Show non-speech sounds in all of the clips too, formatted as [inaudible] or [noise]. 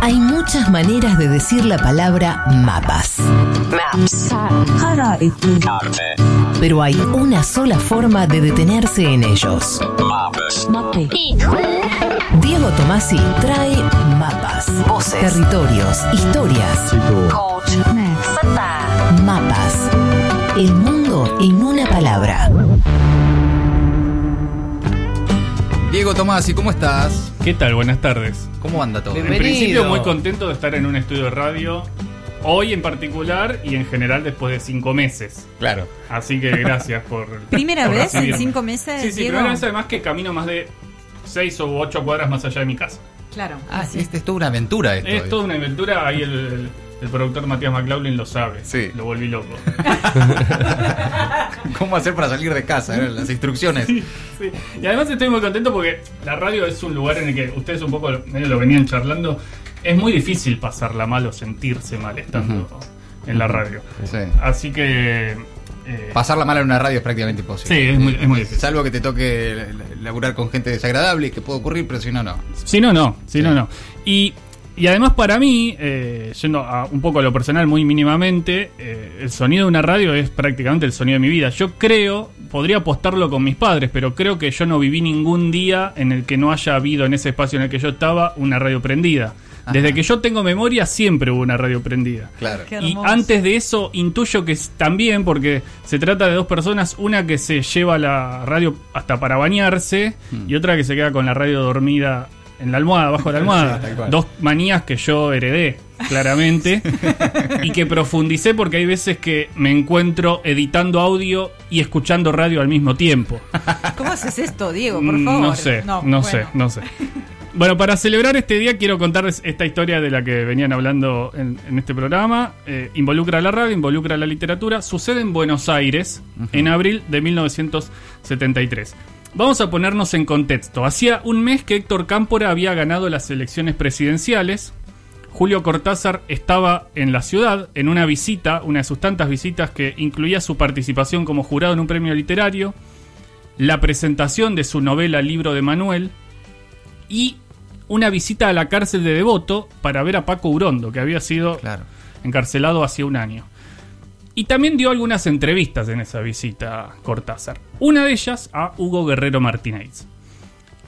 Hay muchas maneras de decir la palabra mapas. Maps. Pero hay una sola forma de detenerse en ellos. Diego Tomasi trae mapas, voces, territorios, historias. Mapas. El mundo en una palabra. Diego Tomás, ¿y cómo estás? ¿Qué tal? Buenas tardes. ¿Cómo anda todo? En principio muy contento de estar en un estudio de radio, hoy en particular y en general después de cinco meses. Claro. Así que gracias por... [laughs] ¿Primera por vez en cinco meses, Sí, sí, Diego? primera vez además que camino más de seis o ocho cuadras más allá de mi casa. Claro. Ah, sí, este es toda una aventura esto. Es toda una aventura, ahí el, el- el productor Matías McLaughlin lo sabe. Sí. Lo volví loco. [laughs] ¿Cómo hacer para salir de casa? Las instrucciones. Sí. Y además estoy muy contento porque la radio es un lugar en el que ustedes un poco medio lo venían charlando. Es muy difícil pasarla mal o sentirse mal estando en la radio. Sí. Así que. eh, Pasarla mal en una radio es prácticamente imposible. Sí, es muy- es muy difícil. Salvo que te toque laburar con gente desagradable, que puede ocurrir, pero si no, no. Si no, no. Si Sí. no, no. Y, y además para mí, eh, yendo a un poco a lo personal muy mínimamente, eh, el sonido de una radio es prácticamente el sonido de mi vida. Yo creo, podría apostarlo con mis padres, pero creo que yo no viví ningún día en el que no haya habido en ese espacio en el que yo estaba una radio prendida. Desde que yo tengo memoria siempre hubo una radio prendida. Claro. Y antes de eso intuyo que es también, porque se trata de dos personas, una que se lleva la radio hasta para bañarse y otra que se queda con la radio dormida en la almohada, abajo de la [laughs] almohada. Sí, dos manías que yo heredé, claramente, [laughs] y que profundicé porque hay veces que me encuentro editando audio y escuchando radio al mismo tiempo. ¿Cómo haces esto, Diego? Por Mm, favor. No sé, no, bueno. sé, no sé. Bueno, para celebrar este día quiero contarles esta historia de la que venían hablando en, en este programa. Eh, involucra a la radio, involucra a la literatura. Sucede en Buenos Aires en abril de 1973. Vamos a ponernos en contexto. Hacía un mes que Héctor Cámpora había ganado las elecciones presidenciales. Julio Cortázar estaba en la ciudad en una visita, una de sus tantas visitas que incluía su participación como jurado en un premio literario, la presentación de su novela Libro de Manuel y una visita a la cárcel de Devoto para ver a Paco Urondo, que había sido Claro. encarcelado hacía un año. Y también dio algunas entrevistas en esa visita Cortázar. Una de ellas a Hugo Guerrero Martínez.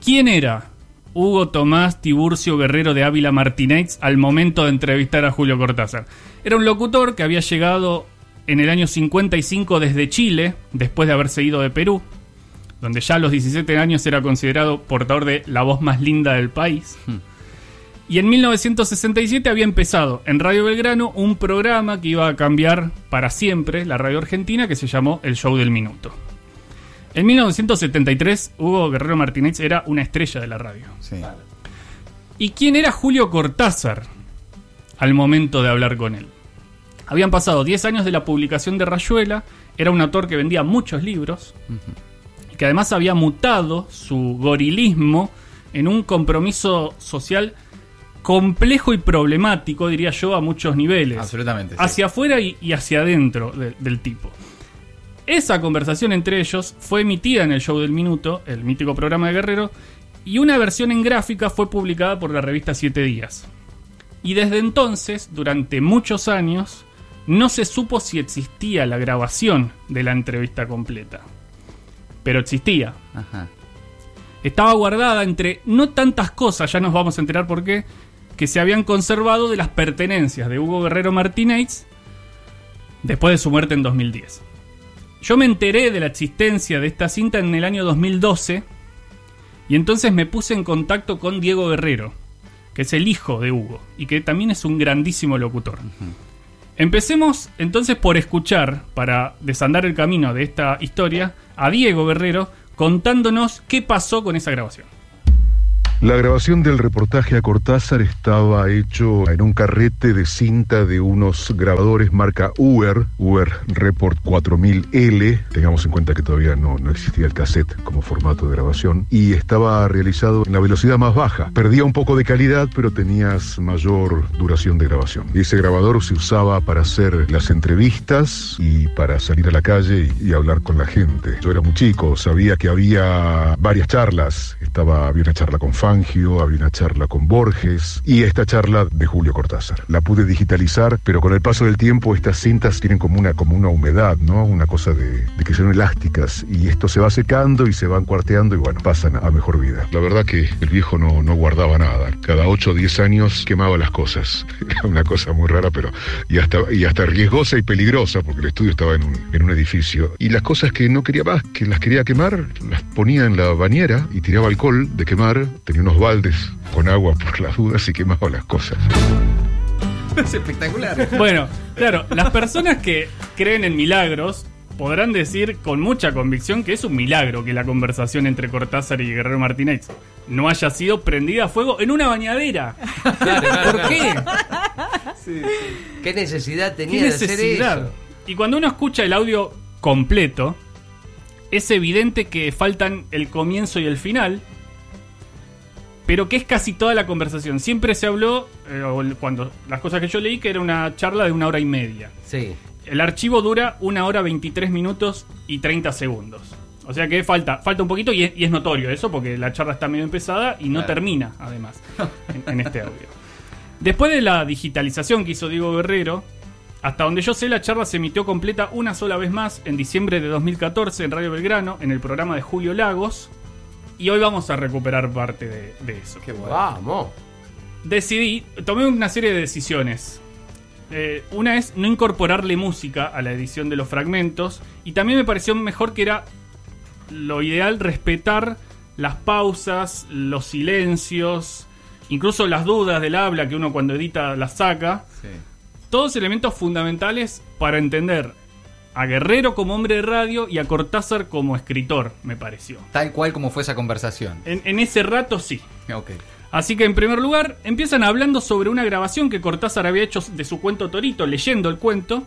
¿Quién era Hugo Tomás Tiburcio Guerrero de Ávila Martínez al momento de entrevistar a Julio Cortázar? Era un locutor que había llegado en el año 55 desde Chile, después de haberse ido de Perú, donde ya a los 17 años era considerado portador de la voz más linda del país. Y en 1967 había empezado en Radio Belgrano un programa que iba a cambiar para siempre la radio argentina que se llamó El Show del Minuto. En 1973 Hugo Guerrero Martínez era una estrella de la radio. Sí. ¿Y quién era Julio Cortázar al momento de hablar con él? Habían pasado 10 años de la publicación de Rayuela, era un autor que vendía muchos libros, y que además había mutado su gorilismo en un compromiso social complejo y problemático, diría yo, a muchos niveles. Absolutamente. sí. Hacia afuera y, y hacia adentro de- del tipo. Esa conversación entre ellos fue emitida en el show del minuto, el mítico programa de Guerrero, y una versión en gráfica fue publicada por la revista Siete Días. Y desde entonces, durante muchos años, no se supo si existía la grabación de la entrevista completa. Pero existía. Ajá. Estaba guardada entre no tantas cosas, ya nos vamos a enterar por qué, que se habían conservado de las pertenencias de Hugo Guerrero Martínez después de su muerte en 2010. Yo me enteré de la existencia de esta cinta en el año 2012 y entonces me puse en contacto con Diego Guerrero, que es el hijo de Hugo y que también es un grandísimo locutor. Empecemos entonces por escuchar, para desandar el camino de esta historia, a Diego Guerrero contándonos qué pasó con esa grabación. La grabación del reportaje a Cortázar estaba hecho en un carrete de cinta de unos grabadores marca Uer, Uer Report 4000L, tengamos en cuenta que todavía no, no existía el cassette como formato de grabación, y estaba realizado en la velocidad más baja. Perdía un poco de calidad, pero tenías mayor duración de grabación. Y ese grabador se usaba para hacer las entrevistas y para salir a la calle y, y hablar con la gente. Yo era muy chico, sabía que había varias charlas estaba, había una charla con Fangio, había una charla con Borges y esta charla de Julio Cortázar. La pude digitalizar, pero con el paso del tiempo estas cintas tienen como una, como una humedad, ¿no? Una cosa de, de que son elásticas y esto se va secando y se van cuarteando y bueno, pasan a mejor vida. La verdad que el viejo no, no guardaba nada. Cada 8 o 10 años quemaba las cosas. [laughs] Era una cosa muy rara, pero y hasta, y hasta riesgosa y peligrosa porque el estudio estaba en un, en un edificio. Y las cosas que no quería más, que las quería quemar, las ponía en la bañera y tiraba alcohol de quemar. Tenía unos baldes con agua por las dudas y quemaba las cosas. Es espectacular. Bueno, claro, las personas que creen en milagros podrán decir con mucha convicción que es un milagro que la conversación entre Cortázar y Guerrero Martínez no haya sido prendida a fuego en una bañadera. ¿Por qué? ¿Qué necesidad ¿Qué tenía de hacer necesidad? eso? Y cuando uno escucha el audio completo, es evidente que faltan el comienzo y el final, pero que es casi toda la conversación. Siempre se habló, eh, cuando las cosas que yo leí, que era una charla de una hora y media. Sí. El archivo dura una hora 23 minutos y 30 segundos. O sea que falta, falta un poquito y es, y es notorio eso porque la charla está medio empezada y no termina, además, en, en este audio. Después de la digitalización que hizo Diego Guerrero, hasta donde yo sé, la charla se emitió completa una sola vez más en diciembre de 2014 en Radio Belgrano, en el programa de Julio Lagos. Y hoy vamos a recuperar parte de, de eso. Qué bueno. Vamos. Decidí, tomé una serie de decisiones. Eh, una es no incorporarle música a la edición de los fragmentos. Y también me pareció mejor que era lo ideal respetar las pausas, los silencios, incluso las dudas del habla que uno cuando edita las saca. Sí. Todos elementos fundamentales para entender a Guerrero como hombre de radio y a Cortázar como escritor, me pareció. Tal cual como fue esa conversación. En, en ese rato sí. Ok. Así que en primer lugar empiezan hablando sobre una grabación que Cortázar había hecho de su cuento Torito, leyendo el cuento,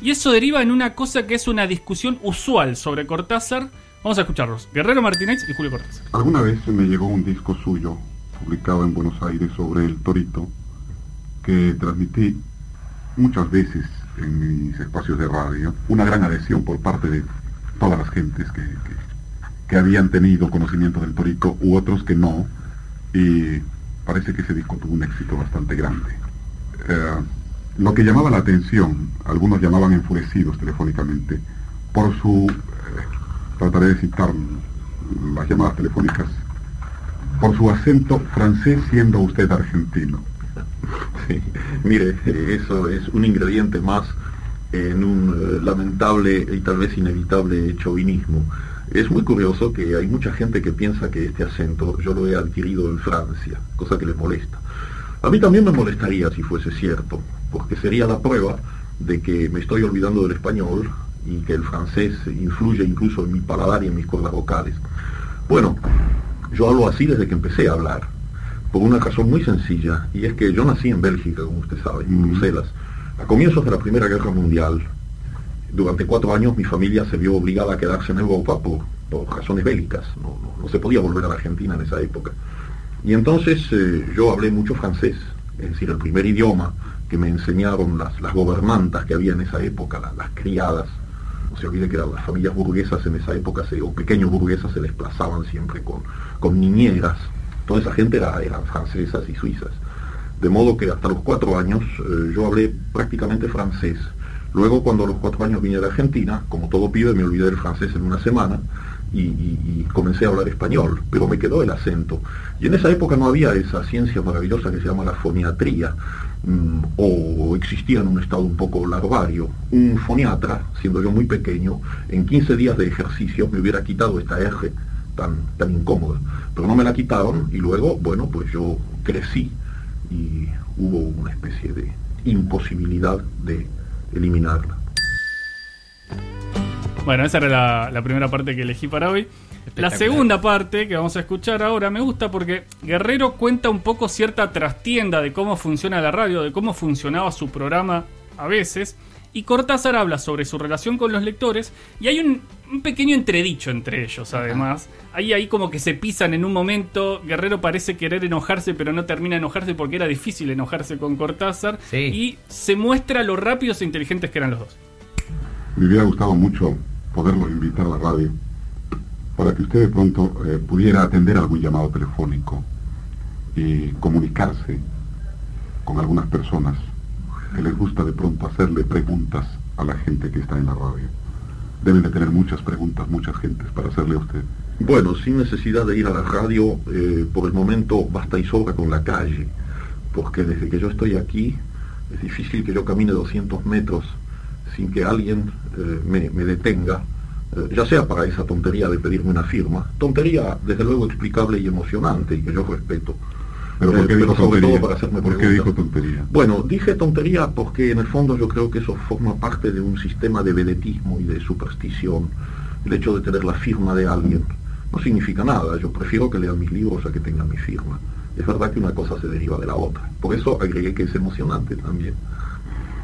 y eso deriva en una cosa que es una discusión usual sobre Cortázar. Vamos a escucharlos. Guerrero Martínez y Julio Cortázar. Alguna vez me llegó un disco suyo, publicado en Buenos Aires, sobre el torito, que transmití muchas veces en mis espacios de radio. Una gran adhesión por parte de todas las gentes que, que- habían tenido conocimiento del torito u otros que no. Y parece que ese disco tuvo un éxito bastante grande. Eh, lo que llamaba la atención, algunos llamaban enfurecidos telefónicamente, por su, eh, trataré de citar las llamadas telefónicas, por su acento francés siendo usted argentino. [laughs] Mire, eh, eso es un ingrediente más en un eh, lamentable y tal vez inevitable chauvinismo. Es muy curioso que hay mucha gente que piensa que este acento yo lo he adquirido en Francia, cosa que les molesta. A mí también me molestaría si fuese cierto, porque sería la prueba de que me estoy olvidando del español y que el francés influye incluso en mi paladar y en mis cuerdas vocales. Bueno, yo hablo así desde que empecé a hablar, por una razón muy sencilla, y es que yo nací en Bélgica, como usted sabe, en Bruselas, a comienzos de la Primera Guerra Mundial. Durante cuatro años mi familia se vio obligada a quedarse en Europa por, por razones bélicas, no, no- no se podía volver a la Argentina en esa época. Y entonces eh, yo hablé mucho francés, es decir, el primer idioma que me enseñaron las, las gobernantas que había en esa época, la- las criadas. No se olvide que las familias burguesas en esa época, se- o pequeños burguesas se desplazaban siempre con, con niñeras. Toda esa gente era, eran francesas y suizas. De modo que hasta los cuatro años eh, yo hablé prácticamente francés. Luego, cuando a los cuatro años vine la Argentina, como todo pibe, me olvidé del francés en una semana y, comencé a hablar español, pero me quedó el acento. Y en esa época no había esa ciencia maravillosa que se llama la foniatría, mm, o existía en un estado un poco larvario. Un foniatra, siendo yo muy pequeño, en 15 días de ejercicio me hubiera quitado esta R tan, tan incómoda. Pero no me la quitaron y luego, bueno, pues yo crecí y hubo una especie de imposibilidad de eliminarla. Bueno, esa era la, la primera parte que elegí para hoy. La segunda parte que vamos a escuchar ahora me gusta porque Guerrero cuenta un poco cierta trastienda de cómo funciona la radio, de cómo funcionaba su programa a veces. Y Cortázar habla sobre su relación con los lectores y hay un, un pequeño entredicho entre ellos además. Ahí, ahí como que se pisan en un momento, Guerrero parece querer enojarse pero no termina de enojarse porque era difícil enojarse con Cortázar. Sí. Y se muestra lo rápidos e inteligentes que eran los dos. Me hubiera gustado mucho poderlo invitar a la radio para que usted de pronto eh, pudiera atender algún llamado telefónico y comunicarse con algunas personas que les gusta de pronto hacerle preguntas a la gente que está en la radio. Deben de tener muchas preguntas, muchas gentes para hacerle a usted. Bueno, sin necesidad de ir a la radio, eh, por el momento basta y sobra con la calle, porque desde que yo estoy aquí es difícil que yo camine 200 metros sin que alguien eh, me, me detenga eh, ya sea para esa tontería de pedirme una firma, tontería desde luego explicable y emocionante y que yo respeto. ¿Pero por qué Eh, dijo tontería? todo para hacerme ¿Por qué dijo tontería? Bueno, dije tontería porque en el fondo yo creo que eso forma parte de un sistema de vedetismo y de superstición. El hecho de tener la firma de alguien no significa nada. Yo prefiero que lean mis libros a que tengan mi firma. Es verdad que una cosa se deriva de la otra. Por eso agregué que es emocionante también.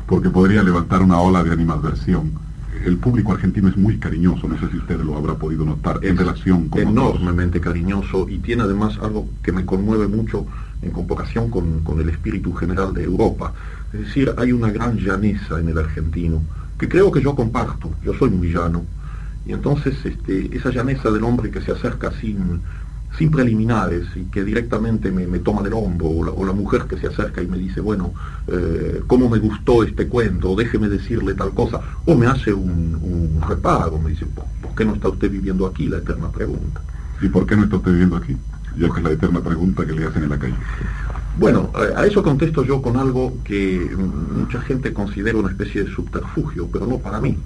Porque podría levantar una ola de animadversión. El público argentino es muy cariñoso, no sé si usted lo habrá podido notar, en Es relación con otros. enormemente cariñoso y tiene además algo que me conmueve mucho en comparación con, con el espíritu general de Europa. Es decir, hay una gran llaneza en el argentino, que creo que yo comparto, yo soy muy llano, y entonces este, esa llaneza del hombre que se acerca sin, sin preliminares y que directamente me, me toma del hombro, o la, mujer que se acerca y me dice, bueno, eh, ¿cómo me gustó este cuento? Déjeme decirle tal cosa, o me hace un, un reparo, me dice, ¿por, por qué no está usted viviendo aquí? La eterna pregunta. ¿Y por qué no está usted viviendo aquí? Ya que es la eterna pregunta que le hacen en la calle. Bueno, a eso contesto yo con algo que mm, mucha gente considera una especie de subterfugio, pero no para mí.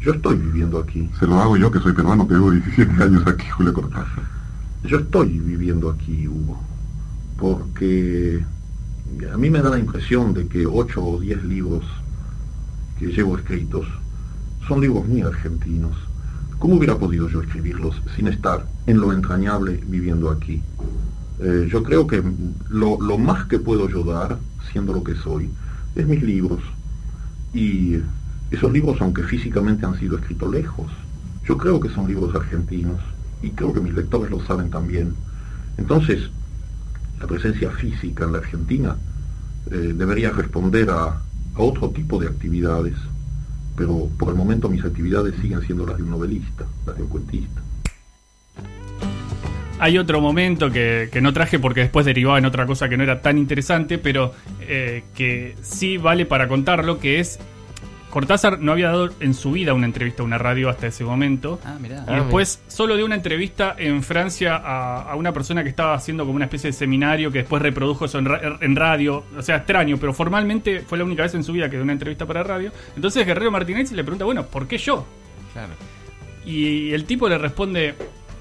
Yo estoy viviendo aquí. Se lo hago yo, que soy peruano, que vivo 17 años aquí, Julio Cortázar. Yo estoy viviendo aquí, Hugo, porque a mí me da la impresión de que ocho o diez libros que llevo escritos son libros muy argentinos. ¿Cómo hubiera podido yo escribirlos sin estar en lo entrañable viviendo aquí? Eh, yo creo que lo, más que puedo yo dar, siendo lo que soy, es mis libros. Y esos libros, aunque físicamente han sido escritos lejos, yo creo que son libros argentinos y creo que mis lectores lo saben también. Entonces, la presencia física en la Argentina eh, debería responder a otro tipo de actividades, pero por el momento mis actividades siguen siendo las de un novelista, las de un cuentista. Hay otro momento que, no traje porque después derivaba en otra cosa que no era tan interesante, pero eh, que sí vale para contarlo, que es Cortázar no había dado en su vida una entrevista a una radio hasta ese momento. Ah, mirá. Y después solo dio una entrevista en Francia a, a una persona que estaba haciendo como una especie de seminario que después reprodujo eso en, ra- en radio. O sea, extraño, pero formalmente fue la única vez en su vida que dio una entrevista para radio. Entonces Guerrero Martínez le pregunta, bueno, ¿por qué yo? Claro. Y el tipo le responde,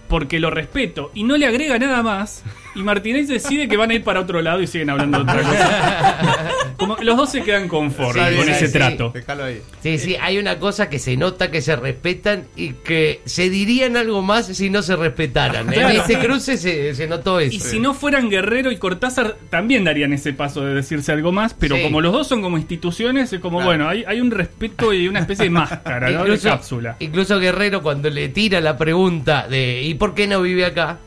porque lo respeto. Y no le agrega nada más. Y Martínez decide que van a ir para otro lado y siguen hablando de otra cosa. [laughs] Como que los dos se quedan confort Sí, con sí, ese sí. trato. Déjalo ahí. Sí, sí, hay una cosa que se nota que se respetan y que se dirían algo más si no se respetaran. En Claro. este cruce se, se notó eso. Y si no fueran Guerrero y Cortázar, también darían ese paso de decirse algo más, pero Sí. como los dos son como instituciones, es como, Claro. bueno, hay, hay un respeto y una especie de máscara, ¿no? De cápsula. incluso Guerrero cuando le tira la pregunta de ¿y por qué no vive acá?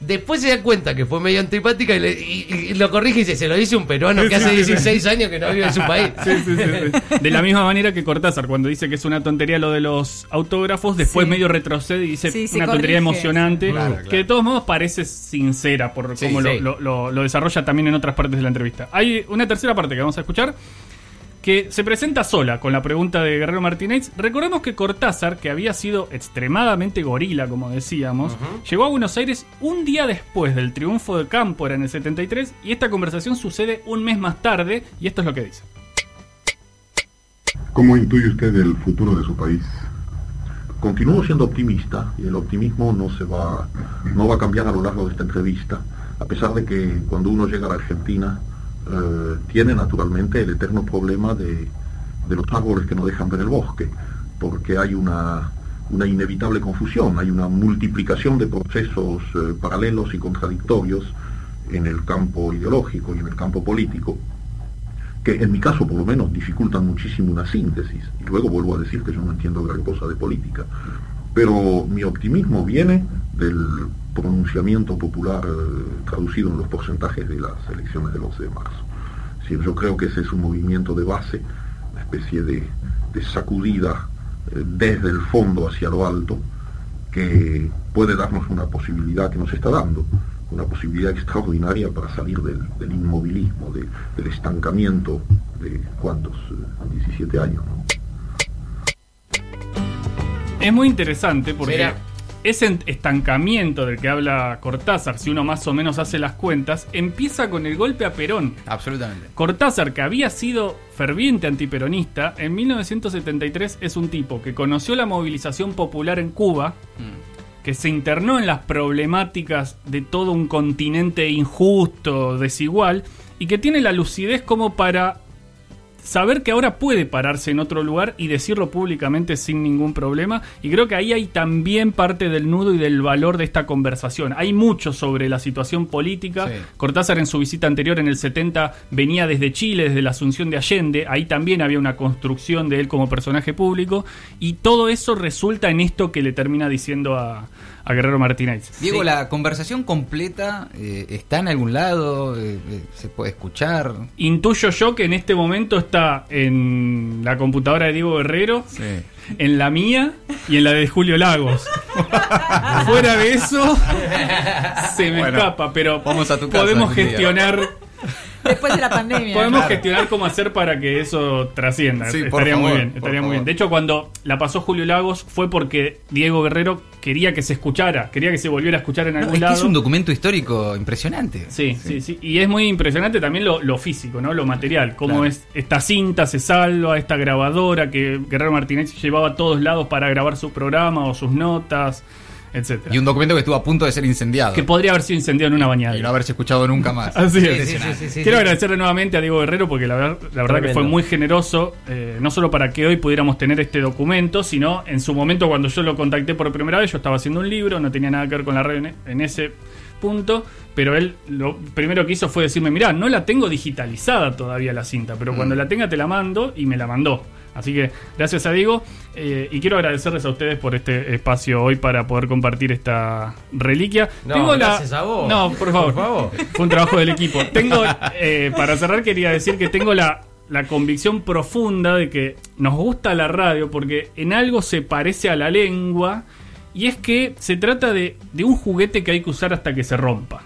Después se da cuenta que fue medio antipática y, le- y- y lo corrige y dice, se lo dice un peruano que Sí, hace sí, sí. 16 años que no vive en su país. [laughs] Sí, sí, sí, sí. De la misma manera que Cortázar, cuando dice que es una tontería lo de los autógrafos, después Sí. medio retrocede y dice una tontería corrige. emocionante, Claro, que de todos modos parece sincera por Sí, cómo lo- sí. Lo, lo- lo desarrolla también en otras partes de la entrevista. Hay una tercera parte que vamos a escuchar que se presenta sola con la pregunta de Guerrero Martínez. Recordemos que Cortázar, que había sido extremadamente gorila, como decíamos, llegó a Buenos Aires un día después del triunfo de Cámpora en el 73 y esta conversación sucede un mes más tarde y esto es lo que dice. ¿Cómo intuye usted el futuro de su país? Continúo siendo optimista y el optimismo no se va, no va a cambiar a lo largo de esta entrevista, a pesar de que cuando uno llega a la Argentina eh, tiene naturalmente el eterno problema de, los árboles que no dejan ver el bosque, porque hay una, una inevitable confusión, hay una multiplicación de procesos eh, paralelos y contradictorios en el campo ideológico y en el campo político, que en mi caso por lo menos dificultan muchísimo una síntesis. Y luego vuelvo a decir que yo no entiendo gran cosa de política. Pero mi optimismo viene del pronunciamiento popular eh, traducido en los porcentajes de las elecciones del 11 de marzo. Decir, yo creo que ese es un movimiento de base, una especie de, de sacudida eh, desde el fondo hacia lo alto, que puede darnos una posibilidad que nos está dando, una posibilidad extraordinaria para salir del, del inmovilismo, de- del estancamiento de cuántos, Eh, 17 años. ¿no? Es muy interesante porque Mira. Ese estancamiento del que habla Cortázar, si uno más o menos hace las cuentas, empieza con el golpe a Perón. Absolutamente. Cortázar, que había sido ferviente antiperonista, en 1973 es un tipo que conoció la movilización popular en Cuba, que se internó en las problemáticas de todo un continente injusto, desigual, y que tiene la lucidez como para saber que ahora puede pararse en otro lugar y decirlo públicamente sin ningún problema. Y creo que ahí hay también parte del nudo y del valor de esta conversación. Hay mucho sobre la situación política. Sí. Cortázar en su visita anterior en el 70 venía desde Chile, desde la Asunción de Allende. Ahí también había una construcción de él como personaje público. Y todo eso resulta en esto que le termina diciendo a, a Guerrero Martínez. Diego, la conversación completa eh, está en algún lado, Eh, eh, se puede escuchar. Intuyo yo que en este momento está en la computadora de Diego Guerrero, Sí. en la mía y en la de Julio Lagos. [laughs] Fuera de eso, [laughs] se me Bueno, escapa, pero vamos a tu casa podemos gestionar, Después de la pandemia. podemos gestionar cómo hacer para que eso trascienda. Sí, por estaría muy bien, por estaría muy favor. bien. De hecho, cuando la pasó Julio Lagos fue porque Diego Guerrero quería que se escuchara, quería que se volviera a escuchar en No, algún que lado. es un documento histórico impresionante. Sí, sí, sí. Y es muy impresionante también lo, lo físico, ¿no? Lo material. Cómo Claro. es esta cinta se salva, esta grabadora que Guerrero Martínez llevaba a todos lados para grabar su programa o sus notas, etcétera. Y un documento que estuvo a punto de ser incendiado. Que podría haber sido incendiado en una y no haberse escuchado nunca más. Así es. Sí, sí, sí, sí, sí, Quiero sí. agradecerle nuevamente a Diego Guerrero porque la, ver- la verdad que fue muy generoso, eh, no solo para que hoy pudiéramos tener este documento, sino en su momento cuando yo lo contacté por primera vez, yo estaba haciendo un libro, no tenía nada que ver con la en, en ese punto, pero él lo primero que hizo fue decirme, mirá, no la tengo digitalizada todavía la cinta, pero Mm. cuando la tenga te la mando y me la mandó. Así que gracias a Diego eh, y quiero agradecerles a ustedes por este espacio hoy para poder compartir esta reliquia. No, gracias a vos. No, por favor. Por favor. [laughs] Fue un trabajo del equipo. Tengo, eh, para cerrar, quería decir que tengo la, la convicción profunda de que nos gusta la radio porque en algo se parece a la lengua y es que se trata de, de un juguete que hay que usar hasta que se rompa.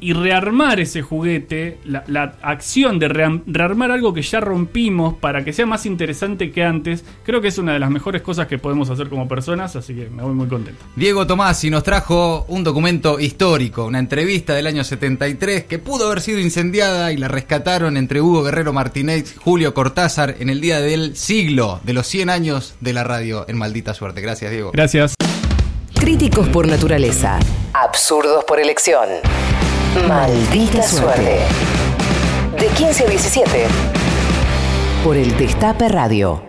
Y rearmar ese juguete, la, la acción de rearmar algo que ya rompimos para que sea más interesante que antes, creo que es una de las mejores cosas que podemos hacer como personas, así que me voy muy contento. Diego Tomasi nos trajo un documento histórico, una entrevista del año 73 que pudo haber sido incendiada y la rescataron entre Hugo Guerrero Martínez, Julio Cortázar en el día del siglo de los 100 años de la radio en Maldita Suerte. Gracias, Diego. Gracias. Críticos por naturaleza. Absurdos por elección. Maldita suerte. De 15 a 17. Por el Destape Radio.